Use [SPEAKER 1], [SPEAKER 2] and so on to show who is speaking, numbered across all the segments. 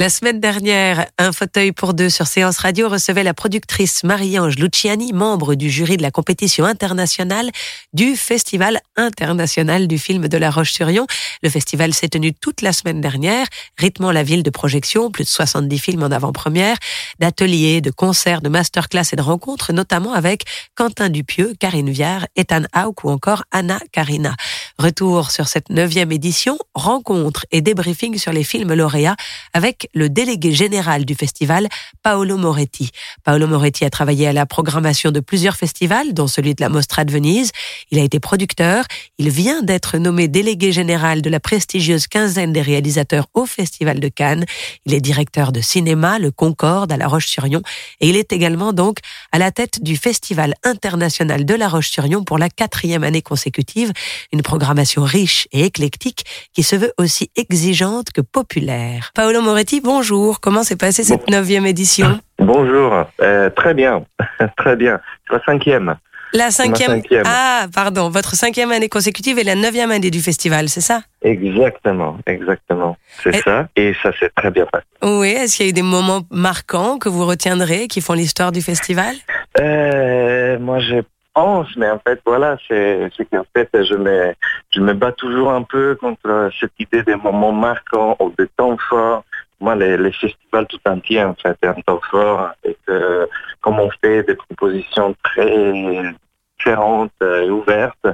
[SPEAKER 1] La semaine dernière, un fauteuil pour deux sur Séance Radio recevait la productrice Marie-Ange Luciani, membre du jury de la compétition internationale du Festival international du film de La Roche-sur-Yon. Le festival s'est tenu toute la semaine dernière, rythmant la ville de projection, plus de 70 films en avant-première, d'ateliers, de concerts, de masterclass et de rencontres, notamment avec Quentin Dupieux, Karine Viard, Ethan Hauck ou encore Anna Karina. Retour sur cette neuvième édition, rencontres et débriefing sur les films lauréats avec le délégué général du festival, Paolo Moretti. Paolo Moretti a travaillé à la programmation de plusieurs festivals, dont celui de la Mostra de Venise. Il a été producteur. Il vient d'être nommé délégué général de la prestigieuse quinzaine des réalisateurs au Festival de Cannes. Il est directeur de cinéma, le Concorde, à La Roche-sur-Yon. Et il est également donc à la tête du Festival international de La Roche-sur-Yon pour la quatrième année consécutive. Une programmation riche et éclectique qui se veut aussi exigeante que populaire. Paolo Moretti, bonjour. Comment s'est passée cette neuvième édition
[SPEAKER 2] Bonjour, euh, très bien, très bien. C'est la cinquième.
[SPEAKER 1] La cinquième. Ah, pardon. Votre cinquième année consécutive et la neuvième année du festival, c'est ça?
[SPEAKER 2] Exactement, exactement. C'est ça. Et ça s'est très bien passé.
[SPEAKER 1] Oui. Est-ce qu'il y a eu des moments marquants que vous retiendrez, qui font l'histoire du festival?
[SPEAKER 2] Euh, Moi, je pense, mais en fait, voilà, c'est qu'en fait, je me, je me bats toujours un peu contre cette idée des moments marquants ou des temps forts moi, les, festivals tout entiers, en fait, un temps fort, et que, comme on fait des propositions très différentes et ouvertes,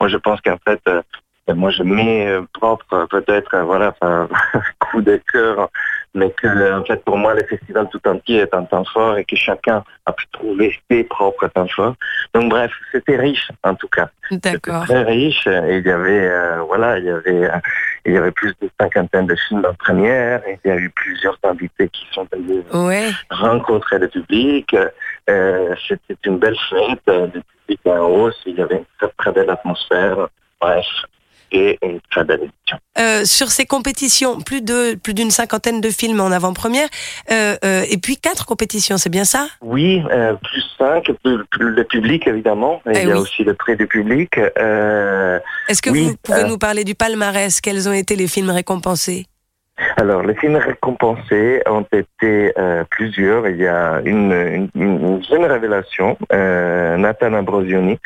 [SPEAKER 2] moi, je pense qu'en fait, euh, moi, je mets propre, peut-être, voilà, un coup de cœur mais que en fait pour moi le festival tout entier est un temps fort et que chacun a pu trouver ses propres temps forts. Donc bref, c'était riche en tout cas.
[SPEAKER 1] D'accord.
[SPEAKER 2] Très riche et il y avait euh, voilà, il y avait il y avait plus de cinquantaine de films en première et il y a eu plusieurs invités qui sont venus rencontrer le public. Euh, c'était une belle fête, le public en hausse, il y avait une très très belle atmosphère. Bref, et une belle édition.
[SPEAKER 1] Euh, sur ces compétitions, plus de plus d'une cinquantaine de films en avant-première, euh, euh, et puis quatre compétitions, c'est bien ça?
[SPEAKER 2] Oui, plus cinq, plus, plus, le public évidemment. Et
[SPEAKER 1] Eh
[SPEAKER 2] il y a aussi le prix du public.
[SPEAKER 1] Est-ce que
[SPEAKER 2] oui,
[SPEAKER 1] vous pouvez nous parler du palmarès? Quels ont été les films récompensés?
[SPEAKER 2] Alors, les films récompensés ont été euh, plusieurs. Il y a une, une, une jeune révélation, euh, Nathan Ambrosioni,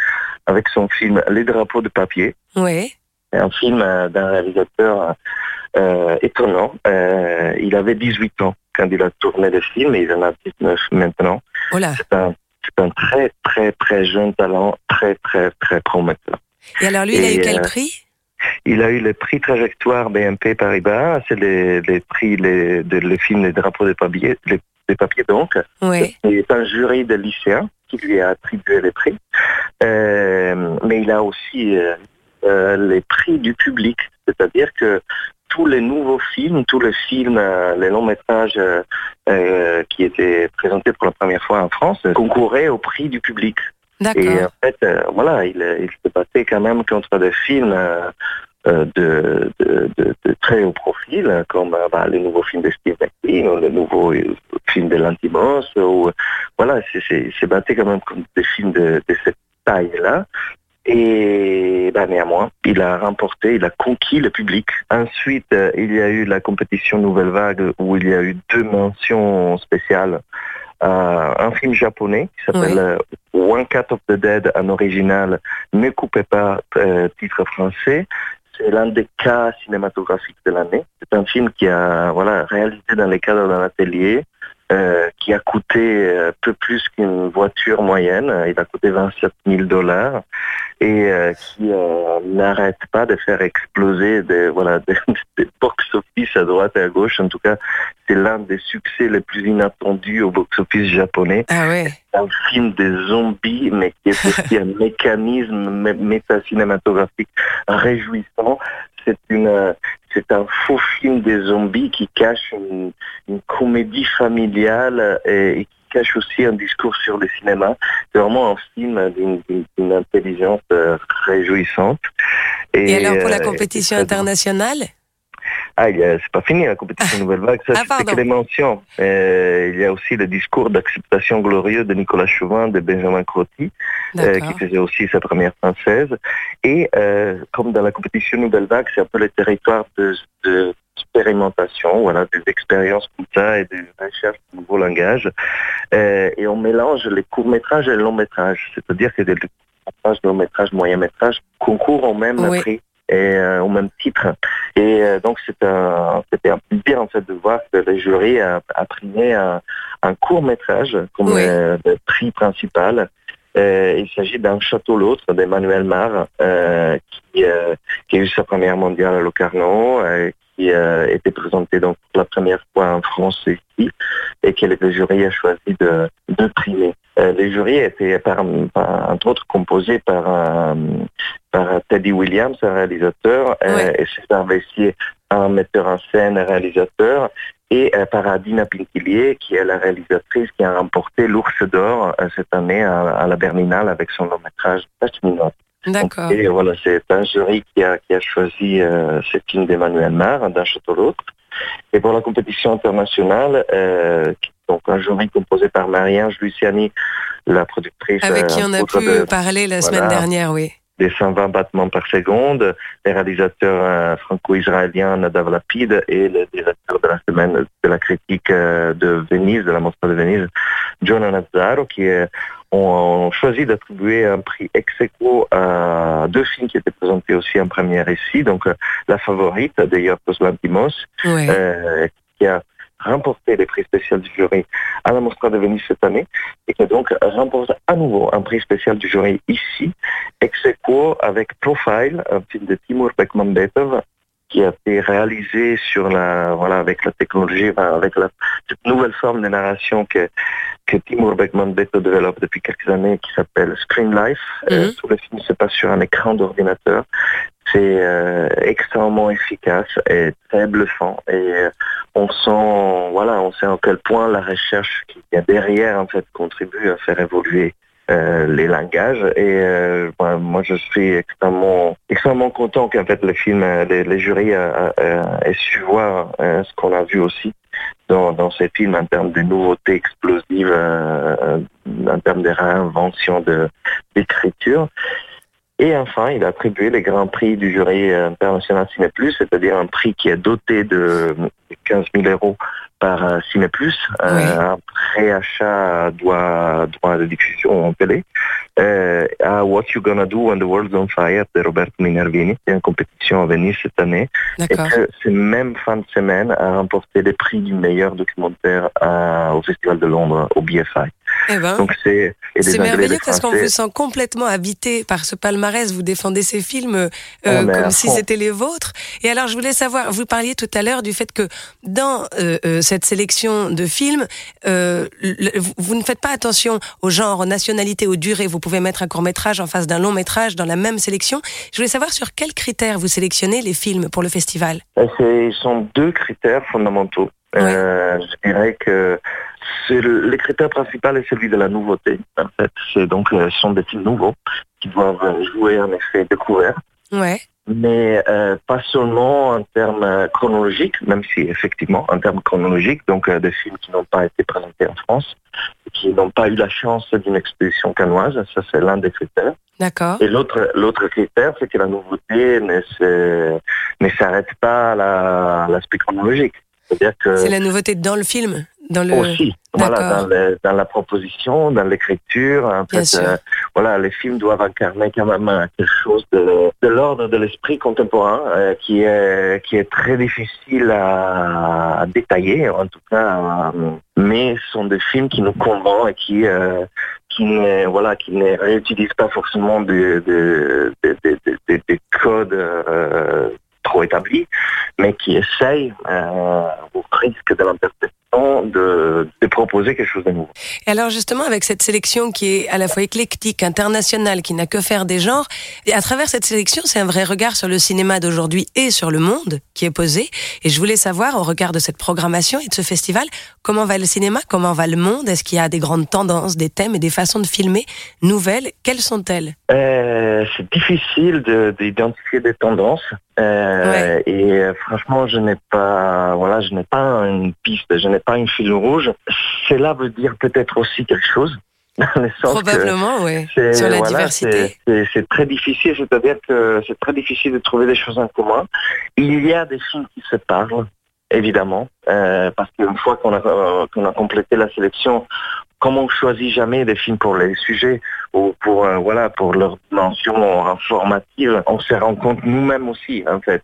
[SPEAKER 2] avec son film Les drapeaux de papier.
[SPEAKER 1] Oui.
[SPEAKER 2] C'est un film euh, d'un réalisateur euh, étonnant. Euh, il avait 18 ans quand il a tourné le film et il en a 19 maintenant.
[SPEAKER 1] Oh.
[SPEAKER 2] C'est un, c'est un très, très, très jeune talent, très, très, très prometteur.
[SPEAKER 1] Et alors lui, il a eu quel prix?
[SPEAKER 2] Il a eu le prix Trajectoire BNP Paribas, c'est les, les prix, les, de, le film Les drapeaux de papier, les, des papiers donc.
[SPEAKER 1] Oui.
[SPEAKER 2] Il est un jury de lycéens qui lui a attribué les prix. Euh, mais il a aussi euh, euh, les prix du public, c'est-à-dire que tous les nouveaux films, tous les films, euh, les longs métrages euh, qui étaient présentés pour la première fois en France concouraient au prix du public. Et en fait, voilà, il, il se battait quand même contre des films de, de, de, de très haut profil, comme bah, les nouveaux films de Steve McQueen ou les nouveaux films de Lantimos. Ou, voilà, c'est- battu quand même contre des films de, de cette taille-là. Et bah, néanmoins, il a remporté, il a conquis le public. Ensuite, euh, il y a eu la compétition Nouvelle Vague où il y a eu deux mentions spéciales. Euh, un film japonais qui s'appelle euh, One Cut of the Dead en original, Ne coupez pas, euh, titre français. C'est l'un des cas cinématographiques de l'année. C'est un film qui a voilà réalisé dans le cadre d'un atelier euh, qui a coûté euh, peu plus qu'une voiture moyenne. Il a coûté 27 000 dollars et euh, qui euh, n'arrête pas de faire exploser des, voilà, des, des box-office à droite et à gauche. En tout cas, c'est l'un des succès les plus inattendus au box-office japonais.
[SPEAKER 1] Ah ouais.
[SPEAKER 2] un film des zombies, mais qui est aussi un mécanisme mé- métacinématographique réjouissant. C'est une, euh, c'est un faux film des zombies qui cache une, une comédie familiale et, et qui cache aussi un discours sur le cinéma. C'est vraiment un film d'une, intelligence euh, réjouissante.
[SPEAKER 1] Et alors pour la
[SPEAKER 2] euh,
[SPEAKER 1] compétition internationale
[SPEAKER 2] Ah, il y a- c'est pas fini la compétition Nouvelle Vague, ça
[SPEAKER 1] Ah,
[SPEAKER 2] c'était que des mentions. Euh, il y a aussi le discours d'acceptation glorieux de Nicolas Chauvin, de Benjamin Crotti, euh, qui faisait aussi sa première française. Et euh, comme dans la compétition Nouvelle Vague, c'est un peu le territoire de, de expérimentation, voilà, des expériences comme ça et des recherches de nouveaux langages. Euh, et on mélange les courts-métrages et les longs-métrages, c'est-à-dire que les courts-métrages, longs-métrages, moyens-métrages concourent au même
[SPEAKER 1] Oui.
[SPEAKER 2] prix et euh, au même titre. Et euh, donc c'est un, c'était un plaisir en fait de voir que le jury a, a primé un, un court métrage comme
[SPEAKER 1] Oui.
[SPEAKER 2] le prix principal. Euh, il s'agit d'un château l'autre d'Emmanuel Mar euh, qui, euh, qui a eu sa première mondiale à Locarno, euh, qui était présenté donc pour la première fois en France ici et que le jury a choisi de, de primer. Euh, le jury était par, par- entre autres composé par un, par Teddy Williams, un réalisateur, euh,
[SPEAKER 1] Ouais.
[SPEAKER 2] et César Vessier, un metteur en scène, un réalisateur, et euh, par Adina Pinkilier, qui est la réalisatrice qui a remporté l'Ours d'Or euh, cette année à, à la Berlinale avec son long métrage Pachminot.
[SPEAKER 1] D'accord.
[SPEAKER 2] Et voilà, c'est un jury qui a, qui a choisi euh, ce film d'Emmanuel Mar, d'un château l'autre. Et pour la compétition internationale, euh, donc un jury composé par Marie-Ange Luciani, la productrice
[SPEAKER 1] Avec qui on a pu
[SPEAKER 2] de-
[SPEAKER 1] parler la
[SPEAKER 2] voilà.
[SPEAKER 1] semaine dernière, oui.
[SPEAKER 2] Des 120 battements par seconde, les réalisateurs euh, franco-israéliens Nadav Lapid et le directeur de la semaine de la critique euh, de Venise, de la Mostra de Venise, John Nazzaro, qui euh, ont choisi d'attribuer un prix ex aequo à deux films qui étaient présentés aussi en première ici, donc La Favorite de Yorgos Lantimos, qui a remporté les prix spéciaux du jury à la Mostra de Venise cette année et qui donc remporte à nouveau un prix spécial du jury ici, ex aequo avec Profile, un film de Timur Bekmambetov qui a été réalisé sur la voilà avec la technologie avec la cette nouvelle forme de narration que que Timur Bekmambetov développe depuis quelques années qui s'appelle Screen Life. Euh,
[SPEAKER 1] Mhm.
[SPEAKER 2] tout le film se passe sur un écran d'ordinateur. C'est euh, extrêmement efficace et très bluffant. Et euh, on sent voilà on sait à quel point la recherche qu'il y a derrière en fait contribue à faire évoluer euh, les langages. Et ben, moi je suis extrêmement extrêmement content qu'en fait le film les, jurys aient su voir ce qu'on a vu aussi dans, dans ces films en termes de nouveautés explosives en termes de réinvention de d'écriture et enfin, il a attribué les grands prix du jury euh, international Ciné Plus, c'est-à-dire un prix qui est doté de 15 000 euros par euh, Ciné Plus, euh, un préachat droit, droit de diffusion en télé, euh, à What You Gonna Do When the World's on Fire de Roberto Minervini, qui est en compétition à Venise cette année, et que ce même fin de semaine a remporté les prix du meilleur documentaire à- au Festival de Londres, au BFI.
[SPEAKER 1] Eh ben.
[SPEAKER 2] Donc c'est
[SPEAKER 1] C'est merveilleux parce qu'on vous sent complètement habité par ce palmarès. Vous défendez ces films euh,
[SPEAKER 2] Ah,
[SPEAKER 1] comme si c'était les vôtres. Et alors, je voulais savoir, vous parliez tout à l'heure du fait que dans euh, euh, cette sélection de films, euh, le- vous- vous ne faites pas attention au genre, aux nationalités, aux durées. Vous pouvez mettre un court métrage en face d'un long métrage dans la même sélection. Je voulais savoir sur quels critères vous sélectionnez les films pour le festival.
[SPEAKER 2] Euh, Ils sont deux critères fondamentaux. Euh, je dirais que c'est le, le critère principal est celui de la nouveauté. En fait, c'est donc euh, ce sont des films nouveaux qui doivent jouer un effet découvert,
[SPEAKER 1] Ouais.
[SPEAKER 2] Mais euh, pas seulement en termes euh, chronologiques, même si effectivement en termes chronologiques, donc euh, des films qui n'ont pas été présentés en France, qui n'ont pas eu la chance d'une exposition canoise, ça c'est l'un des critères.
[SPEAKER 1] D'accord.
[SPEAKER 2] Et l'autre, l'autre critère, c'est que la nouveauté ne, s'arrête pas à la- à l'aspect chronologique. C'est-à-dire que
[SPEAKER 1] C'est la nouveauté dans le film, dans le
[SPEAKER 2] aussi. Voilà, dans, dans, la proposition, dans l'écriture. En
[SPEAKER 1] Bien
[SPEAKER 2] fait,
[SPEAKER 1] sûr.
[SPEAKER 2] euh, voilà, les films doivent incarner quand même quelque chose de, de l'ordre de l'esprit contemporain euh, qui est qui est très difficile à, détailler, en tout cas. euh, mais ce sont des films qui nous convainquent et qui euh, qui ne voilà qui ne réutilisent pas forcément des des des, des, des- des codes trop établis, mais qui essayent au risque de l'interprétation de, de proposer quelque chose de nouveau.
[SPEAKER 1] Et alors justement, avec cette sélection qui est à la fois éclectique, internationale, qui n'a que faire des genres, et à travers cette sélection, c'est un vrai regard sur le cinéma d'aujourd'hui et sur le monde qui est posé. Et je voulais savoir, au regard de cette programmation et de ce festival, comment va le cinéma, comment va le monde? Est-ce qu'il y a des grandes tendances, des thèmes et des façons de filmer nouvelles? Quelles sont-elles?
[SPEAKER 2] Euh, c'est difficile de- d'identifier des tendances euh, et euh, franchement je n'ai pas voilà je n'ai pas une piste je n'ai pas une fil rouge cela veut dire peut-être aussi quelque chose dans le sens que
[SPEAKER 1] Probablement, oui.
[SPEAKER 2] c'est-
[SPEAKER 1] Sur la
[SPEAKER 2] voilà,
[SPEAKER 1] diversité.
[SPEAKER 2] c'est- C'est c'est très difficile, c'est-à-dire que c'est très difficile de trouver des choses en commun. Il y a des films qui se parlent, évidemment, euh, parce qu'une fois qu'on a, qu'on a complété la sélection, comme on choisit jamais des films pour les sujets ou pour euh, voilà pour leur dimension informative, on se rend compte nous-mêmes aussi en fait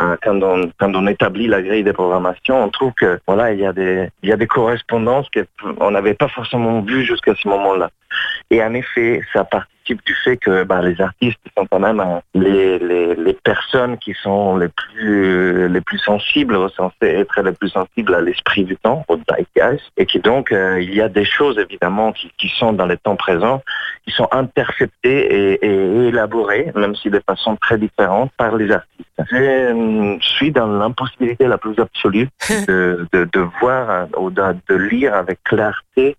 [SPEAKER 2] euh, quand on quand on établit la grille de programmation, on trouve que voilà il y a des il y a des correspondances qu'on n'avait pas forcément vues jusqu'à ce moment-là. Et en effet, ça participe du fait que bah, les artistes sont quand même euh, les, les, les personnes qui sont les plus les plus sensibles, censées être les plus sensibles à l'esprit du temps, au zeitgeist, et qui donc il y a des choses évidemment qui, qui sont dans le temps présent, qui sont interceptées et, et élaborées, même si de façon très différente, par les artistes. Je euh, suis dans l'impossibilité la plus absolue de, de, de voir euh, ou de, de lire avec clarté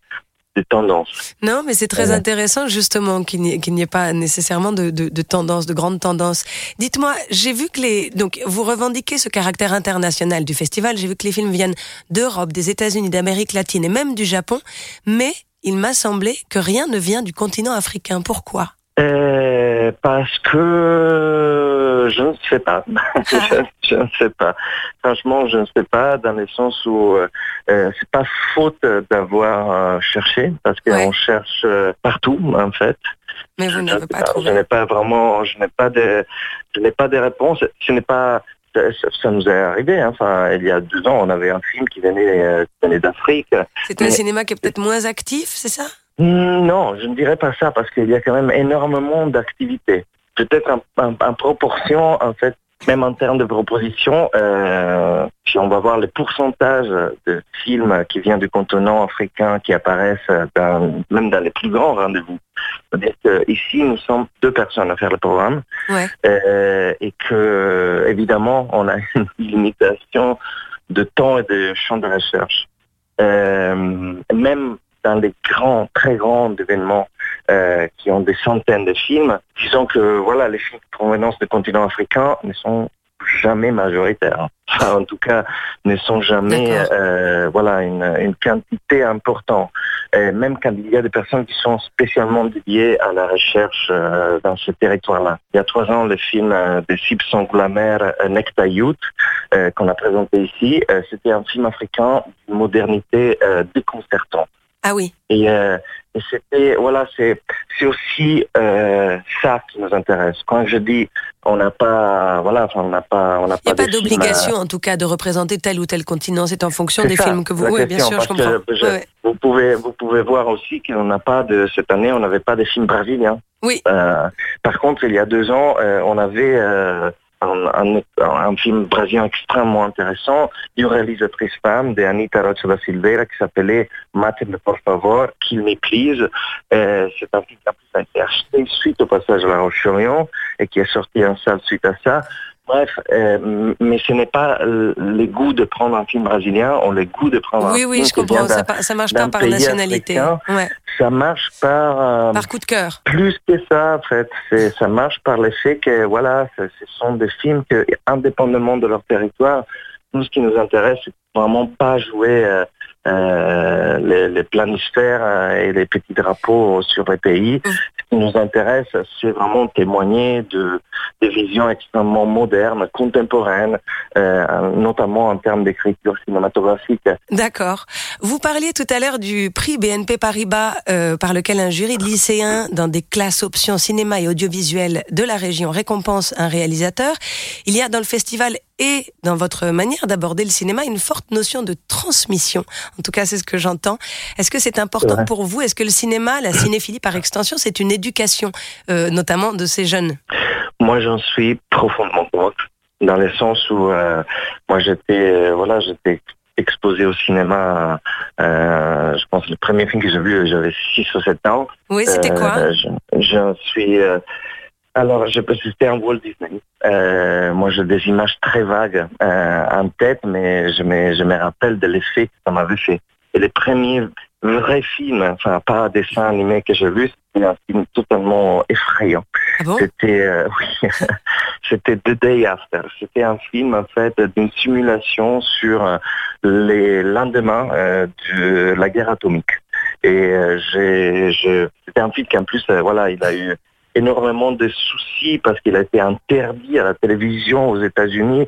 [SPEAKER 2] des tendances.
[SPEAKER 1] Non, mais c'est très
[SPEAKER 2] Ouais.
[SPEAKER 1] intéressant justement qu'il n'y ait, pas nécessairement de, de, de tendance, de grandes tendances. Dites-moi, j'ai vu que les donc vous revendiquez ce caractère international du festival. J'ai vu que les films viennent d'Europe, des États-Unis, d'Amérique latine et même du Japon, mais il m'a semblé que rien ne vient du continent africain. Pourquoi?
[SPEAKER 2] Euh, parce que je ne sais pas. je, je ne sais pas. Franchement, je ne sais pas dans le sens où euh, c'est pas faute d'avoir euh, cherché parce qu'on
[SPEAKER 1] Ouais.
[SPEAKER 2] cherche partout en fait.
[SPEAKER 1] Mais vous
[SPEAKER 2] Je
[SPEAKER 1] n'avez pas
[SPEAKER 2] sais Je
[SPEAKER 1] trouvé.
[SPEAKER 2] n'ai pas vraiment, je n'ai pas de, je n'ai pas de réponse. Ce n'est pas, ça, nous est arrivé. hein. Enfin, il y a deux ans, on avait un film qui venait, euh, venait d'Afrique.
[SPEAKER 1] C'est un cinéma qui est peut-être moins actif, c'est ça?
[SPEAKER 2] Hmm, Non, je ne dirais pas ça parce qu'il y a quand même énormément d'activités. Peut-être en proportion, en fait, même en termes de propositions, euh, si on va voir les pourcentages de films qui viennent du continent africain qui apparaissent dans, même dans les plus grands rendez-vous. Que ici, nous sommes deux personnes à faire le programme
[SPEAKER 1] Ouais.
[SPEAKER 2] euh, et que évidemment, on a une limitation de temps et de champ de recherche. Euh, même dans les grands, très grands événements euh, qui ont des centaines de films, disons que voilà, les films de provenance du continent africain ne sont jamais majoritaires. Enfin, en tout cas, ne sont jamais euh, voilà une, une quantité importante. Et même quand il y a des personnes qui sont spécialement dédiées à la recherche euh, dans ce territoire-là. Il y a trois ans, le film euh, de Sib Sangulamer, euh, Necta Youth, euh, qu'on a présenté ici, euh, c'était un film africain d'une modernité euh, déconcertante.
[SPEAKER 1] Ah oui.
[SPEAKER 2] Et, euh, et c'était voilà, c'est c'est aussi euh, ça qui nous intéresse. Quand je dis on n'a pas voilà, on n'a pas on n'a
[SPEAKER 1] Il n'y a pas d'obligation, en tout cas, de représenter tel ou tel continent. C'est en fonction des
[SPEAKER 2] ça,
[SPEAKER 1] films que vous. Oui, bien sûr, je comprends.
[SPEAKER 2] je-
[SPEAKER 1] Ouais, ouais.
[SPEAKER 2] Vous pouvez vous pouvez voir aussi qu'on n'a pas de cette année on n'avait pas de films brésiliens.
[SPEAKER 1] Oui.
[SPEAKER 2] Euh, par contre, il y a deux ans, euh, on avait euh, un, film brésilien extrêmement intéressant d'une réalisatrice femme de Anita Rocha da Silveira qui s'appelait Mateme por favor, Me Please. Euh, c'est un film qui a été acheté suite au passage à la Roche-Chorion et qui est sorti en salle suite à ça. Bref, euh, mais ce n'est pas euh, le goût de prendre un film brésilien ou le goût de prendre
[SPEAKER 1] Oui,
[SPEAKER 2] un
[SPEAKER 1] oui,
[SPEAKER 2] film
[SPEAKER 1] je
[SPEAKER 2] qui vient
[SPEAKER 1] comprends. Ça, ça marche pas par nationalité. Ouais.
[SPEAKER 2] ça marche par euh,
[SPEAKER 1] Par coup de cœur.
[SPEAKER 2] plus que ça en fait ça marche par le fait que voilà ce, sont des films que indépendamment de leur territoire nous ce qui nous intéresse c'est vraiment pas jouer les, les planisphères et les petits drapeaux sur les pays
[SPEAKER 1] Mm.
[SPEAKER 2] Qui nous intéresse, c'est vraiment témoigner de des visions extrêmement modernes, contemporaines, euh, notamment en termes d'écriture cinématographique.
[SPEAKER 1] D'accord. Vous parliez tout à l'heure du prix BNP Paribas euh, par lequel un jury de lycéens dans des classes options cinéma et audiovisuel de la région récompense un réalisateur. Il y a dans le festival et dans votre manière d'aborder le cinéma une forte notion de transmission. En tout cas, c'est ce que j'entends. Est-ce que c'est important pour vous? Est-ce que le cinéma, la cinéphilie par extension, c'est une éducation, euh, notamment de ces jeunes?
[SPEAKER 2] Moi, j'en suis profondément convaincu, dans le sens où euh, moi, j'étais, euh, voilà, j'étais exposé au cinéma. Euh, je pense que le premier film que j'ai vu, j'avais 6 ou 7 ans.
[SPEAKER 1] Oui, c'était quoi?
[SPEAKER 2] Euh, je, je suis. euh, alors, je peux citer un Walt Disney. Euh, moi, j'ai des images très vagues euh, en tête, mais je me, je me rappelle de l'effet que ça m'avait fait. Et les premiers vrais films, enfin, pas dessin animé que j'ai vu, c'était un film totalement effrayant.
[SPEAKER 1] Ah bon?
[SPEAKER 2] C'était euh, oui, c'était The Day After. C'était un film en fait d'une simulation sur les lendemains de la guerre atomique. Et j'ai, c'était un film qui en plus, voilà, il a eu énormément de soucis parce qu'il a été interdit à la télévision aux États-Unis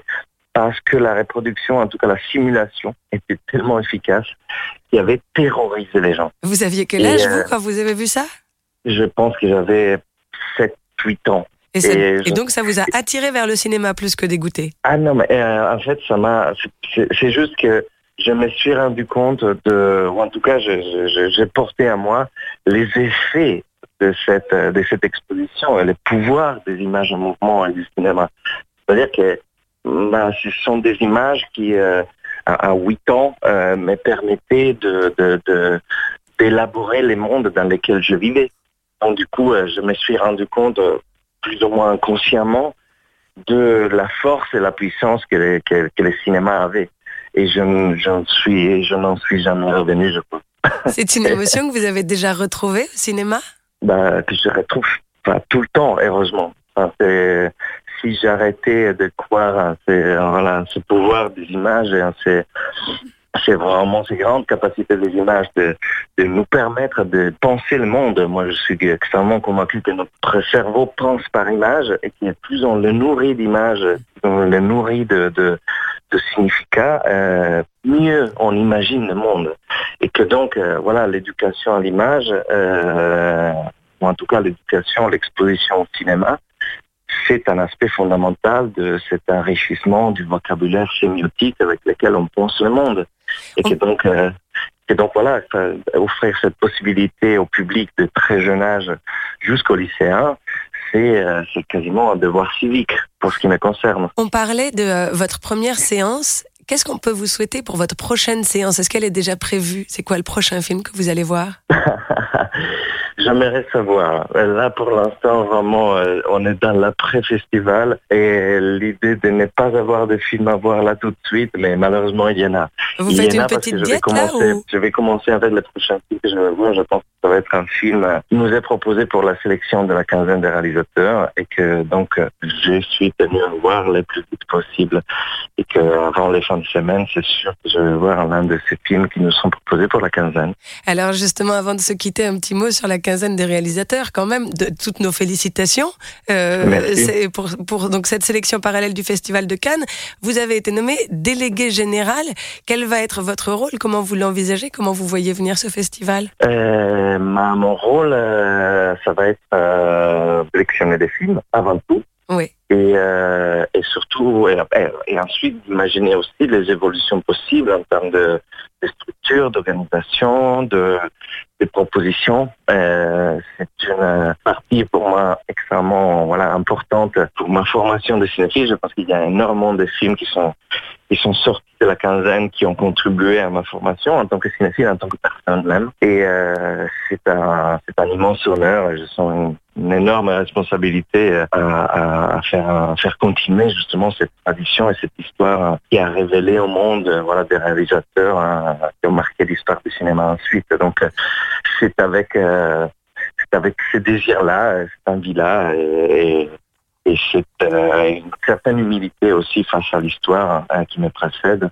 [SPEAKER 2] parce que la reproduction, en tout cas la simulation, était tellement efficace qu'il avait terrorisé les gens.
[SPEAKER 1] Vous aviez quel âge,
[SPEAKER 2] euh,
[SPEAKER 1] vous, quand vous avez vu ça?
[SPEAKER 2] Je pense que j'avais 7-8 ans.
[SPEAKER 1] et, ça-
[SPEAKER 2] et
[SPEAKER 1] et
[SPEAKER 2] je-
[SPEAKER 1] donc, ça vous a attiré vers le cinéma plus que dégoûté?
[SPEAKER 2] Ah non, mais euh, en fait, ça m'a. c'est- juste que je me suis rendu compte de, ou en tout cas, j'ai porté à moi les effets de cette euh, de cette exposition et le pouvoir des images en mouvement et du cinéma. C'est-à-dire que bah, ce sont des images qui, euh, à, 8 ans, euh, me permettaient de d'élaborer les mondes dans lesquels je vivais. Donc du coup, euh, je me suis rendu compte, plus ou moins inconsciemment, de la force et la puissance que, que, le cinéma avait. Et je, j'en suis, je n'en suis jamais revenu, je crois.
[SPEAKER 1] C'est une émotion que vous avez déjà retrouvée au cinéma?
[SPEAKER 2] Bah, que je retrouve enfin, tout le temps, heureusement. Si j'arrêtais de croire à ces- voilà, ce pouvoir des images ces, c'est vraiment ces grandes capacités des images de, de nous permettre de penser le monde. Moi, je suis extrêmement convaincu que notre cerveau pense par image et que plus on le nourrit d'images, on le nourrit de, de, de significats, euh, mieux on imagine le monde. Et que donc, euh, voilà, l'éducation à l'image, euh, ou en tout cas l'éducation, l'exposition au cinéma, c'est un aspect fondamental de cet enrichissement du vocabulaire sémiotique avec lequel on pense le monde. Et que donc, euh, et donc voilà, offrir cette possibilité au public de très jeune âge jusqu'au lycéen, c'est euh, c'est quasiment un devoir civique pour ce qui me concerne.
[SPEAKER 1] On parlait de euh, votre première séance. Qu'est-ce qu'on peut vous souhaiter pour votre prochaine séance? Est-ce qu'elle est déjà prévue? C'est quoi le prochain film que vous allez voir?
[SPEAKER 2] J'aimerais savoir. Là, pour l'instant, vraiment, euh, on est dans l'après-festival et l'idée de ne pas avoir de film à voir là tout de suite, mais malheureusement, il y en a.
[SPEAKER 1] Vous
[SPEAKER 2] Il y en a
[SPEAKER 1] une
[SPEAKER 2] parce
[SPEAKER 1] petite
[SPEAKER 2] que je vais
[SPEAKER 1] diète là
[SPEAKER 2] commencer,
[SPEAKER 1] ou?
[SPEAKER 2] Je vais commencer avec le prochain film que je vais voir. Je pense que ça va être un film qui nous est proposé pour la sélection de la quinzaine des réalisateurs et que donc je suis tenu à voir le plus vite possible et que avant les fins de semaine, c'est sûr que je vais voir l'un de ces films qui nous sont proposés pour la quinzaine.
[SPEAKER 1] Alors justement, avant de se quitter, un petit mot sur la quinzaine des réalisateurs, quand même, de toutes nos félicitations. Euh, pour, pour donc cette sélection parallèle du Festival de Cannes. Vous avez été nommé délégué général. Quel va être votre rôle? Comment vous l'envisagez? Comment vous voyez venir ce festival?
[SPEAKER 2] Euh, ma- mon rôle, euh, ça va être sélectionner des films avant tout.
[SPEAKER 1] Oui.
[SPEAKER 2] Et, euh, et surtout, et, ensuite, imaginer aussi les évolutions possibles en termes de, de structure, d'organisation, de, propositions. Euh, c'est une euh, partie pour moi extrêmement voilà, importante pour ma formation de cinéphile. Je pense qu'il y a énormément de films qui sont qui sont sortis de la quinzaine, qui ont contribué à ma formation en tant que cinéphile, en tant que personne même. Et euh, c'est un, c'est un immense honneur. Je sens une, énorme responsabilité à, faire, faire continuer justement cette tradition et cette histoire qui a révélé au monde voilà, des réalisateurs qui ont marqué l'histoire du cinéma ensuite. Donc c'est avec, euh, c'est avec ce désir-là, euh, cette envie-là et, et et c'est euh, une certaine humilité aussi face à l'histoire hein, qui me précède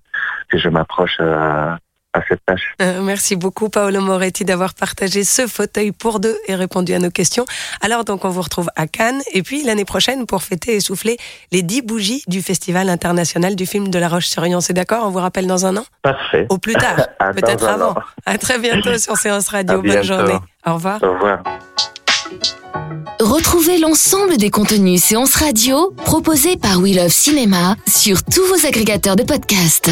[SPEAKER 2] que je m'approche euh, à cette tâche.
[SPEAKER 1] Euh, merci beaucoup Paolo Moretti d'avoir partagé ce fauteuil pour deux et répondu à nos questions. Alors donc on vous retrouve à Cannes et puis l'année prochaine pour fêter et souffler les dix bougies du Festival international du film de La Roche-sur-Yon. C'est d'accord? On vous rappelle dans un an?
[SPEAKER 2] Parfait.
[SPEAKER 1] Au plus tard, peut-être avant. À très bientôt sur Séance Radio. Bonne journée. Au revoir.
[SPEAKER 2] Au revoir.
[SPEAKER 3] Retrouvez l'ensemble des contenus séances radio proposés par We Love Cinéma sur tous vos agrégateurs de podcasts.